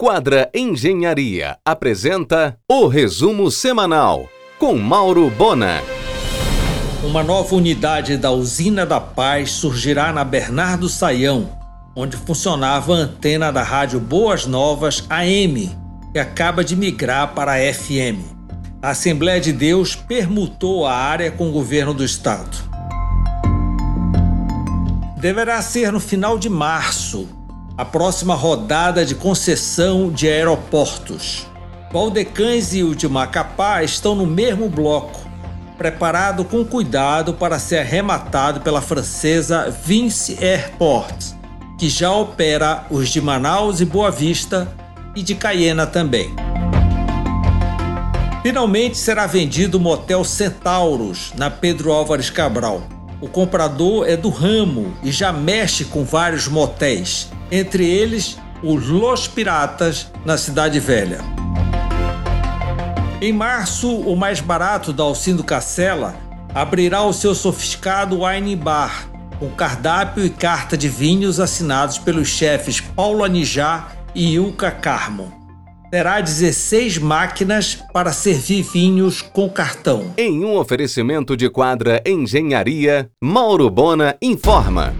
Quadra Engenharia apresenta o resumo semanal com Mauro Bona. Uma nova unidade da Usina da Paz surgirá na Bernardo Saião, onde funcionava a antena da rádio Boas Novas AM, que acaba de migrar para a FM. A Assembleia de Deus permutou a área com o governo do estado. Deverá ser no final de março a próxima rodada de concessão de aeroportos. Valdecães e o de Macapá estão no mesmo bloco, preparado com cuidado para ser arrematado pela francesa Vinci Airport, que já opera os de Manaus e Boa Vista e de Cayena também. Finalmente será vendido o Motel Centauros, na Pedro Álvares Cabral. O comprador é do ramo e já mexe com vários motéis entre eles os Los Piratas, na Cidade Velha. Em março, o mais barato da Alcindo Cacela abrirá o seu sofisticado wine bar, com cardápio e carta de vinhos assinados pelos chefes Paulo Anijá e Ilka Carmo. Terá 16 máquinas para servir vinhos com cartão. Em um oferecimento de quadra Engenharia, Mauro Bona informa.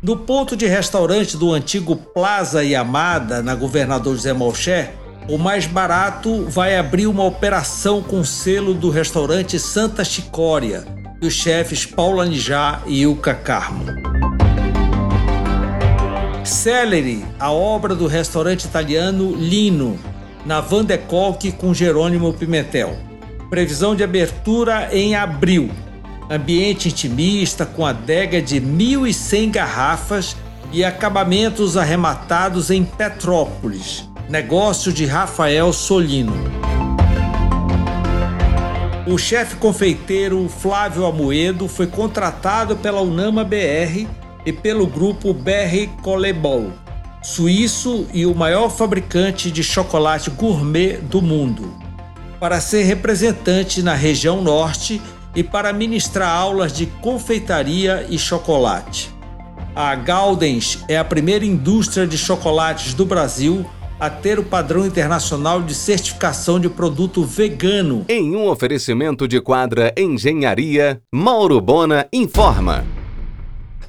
No ponto de restaurante do antigo Plaza Yamada, na Governador José Malcher, o mais barato vai abrir uma operação com selo do restaurante Santa Chicória, dos chefes Paulo Anijá e Ilka Carmo. Celery, a obra do restaurante italiano Lino, na Van de Kolk com Jerônimo Pimentel. Previsão de abertura em abril ambiente intimista com adega de 1.100 garrafas e acabamentos arrematados em Petrópolis, negócio de Rafael Solino. O chefe confeiteiro Flávio Amoedo foi contratado pela Unama BR e pelo grupo BR Colebol, suíço e o maior fabricante de chocolate gourmet do mundo, para ser representante na região norte e para ministrar aulas de confeitaria e chocolate. A Galdens é a primeira indústria de chocolates do Brasil a ter o padrão internacional de certificação de produto vegano. Em um oferecimento de quadra Engenharia, Mauro Bona informa.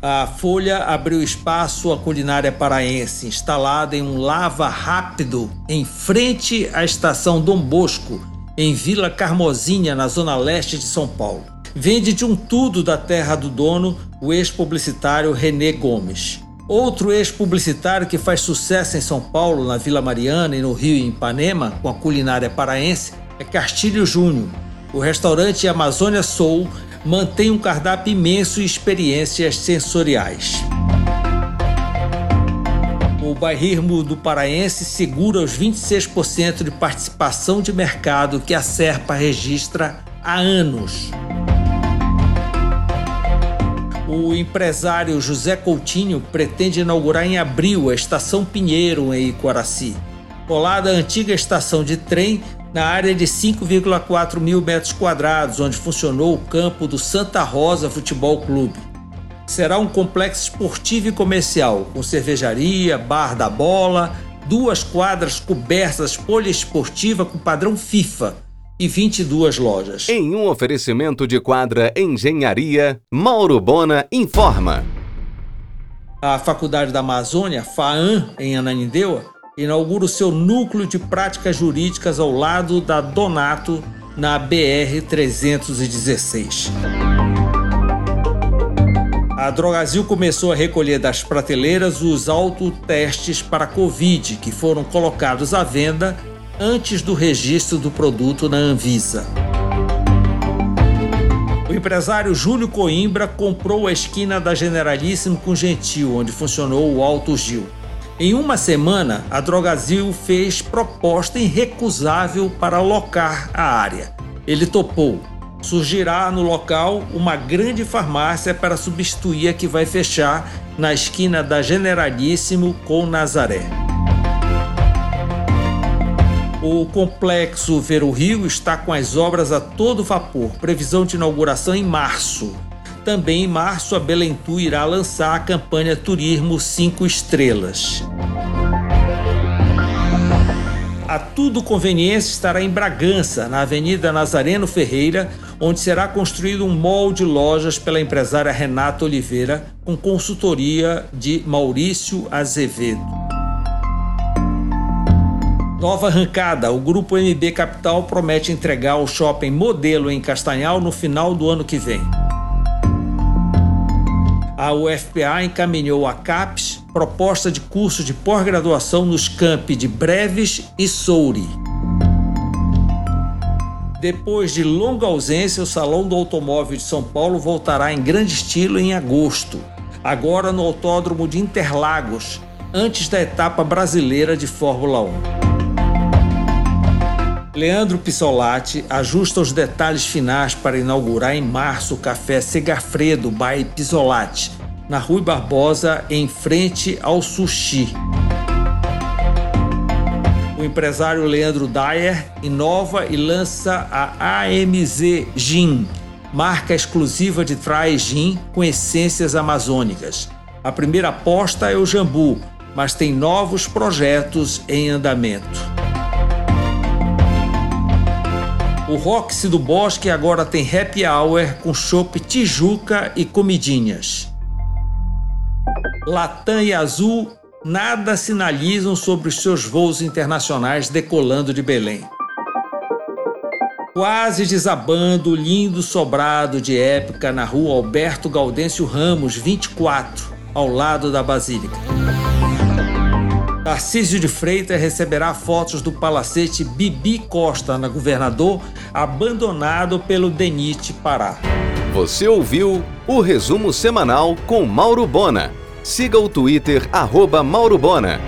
A Folha abriu espaço à culinária paraense, instalada em um lava rápido em frente à estação Dom Bosco, em Vila Carmozinha, na zona leste de São Paulo. Vende de um tudo da terra do dono, o ex-publicitário René Gomes. Outro ex-publicitário que faz sucesso em São Paulo, na Vila Mariana e no Rio em Ipanema, com a culinária paraense, é Castilho Júnior. O restaurante Amazônia Soul mantém um cardápio imenso e experiências sensoriais o bairrismo do paraense segura os 26% de participação de mercado que a Serpa registra há anos. O empresário José Coutinho pretende inaugurar em abril a Estação Pinheiro, em Colada à antiga estação de trem na área de 5,4 mil metros quadrados, onde funcionou o campo do Santa Rosa Futebol Clube será um complexo esportivo e comercial, com cervejaria, bar da bola, duas quadras cobertas poliesportiva com padrão FIFA e 22 lojas. Em um oferecimento de quadra Engenharia, Mauro Bona informa. A Faculdade da Amazônia, FAAM, em Ananindeua, inaugura o seu núcleo de práticas jurídicas ao lado da Donato, na BR 316. A Drogazil começou a recolher das prateleiras os autotestes para Covid que foram colocados à venda antes do registro do produto na Anvisa. O empresário Júlio Coimbra comprou a esquina da Generalíssimo com Gentil, onde funcionou o Alto Gil. Em uma semana, a Drogazil fez proposta irrecusável para alocar a área. Ele topou surgirá no local uma grande farmácia para substituir a que vai fechar na esquina da Generalíssimo com Nazaré. O complexo Vero Rio está com as obras a todo vapor, previsão de inauguração em março. Também em março, a Belentu irá lançar a campanha Turismo 5 Estrelas. A Tudo Conveniência estará em Bragança, na Avenida Nazareno Ferreira, onde será construído um mall de lojas pela empresária Renata Oliveira, com consultoria de Maurício Azevedo. Nova arrancada, o Grupo MB Capital promete entregar o shopping modelo em Castanhal no final do ano que vem. A UFPA encaminhou a CAPES proposta de curso de pós-graduação nos campi de Breves e Souri. Depois de longa ausência, o Salão do Automóvel de São Paulo voltará em grande estilo em agosto, agora no Autódromo de Interlagos, antes da etapa brasileira de Fórmula 1. Leandro Pissolati ajusta os detalhes finais para inaugurar em março o Café Segafredo by Pissolati, na Rui Barbosa, em frente ao Sushi. O empresário Leandro Dyer inova e lança a AMZ Gin, marca exclusiva de trai gin com essências amazônicas. A primeira aposta é o jambu, mas tem novos projetos em andamento. O Roxy do Bosque agora tem happy hour com chopp Tijuca e comidinhas. Latam e Azul nada sinalizam sobre os seus voos internacionais decolando de Belém. Quase desabando o lindo sobrado de época na rua Alberto Gaudêncio Ramos, 24, ao lado da Basílica. Tarcísio de Freitas receberá fotos do palacete Bibi Costa, na Governador, abandonado pelo DENIT Pará. Você ouviu o resumo semanal com Mauro Bona. Siga o Twitter, arroba Mauro Bona.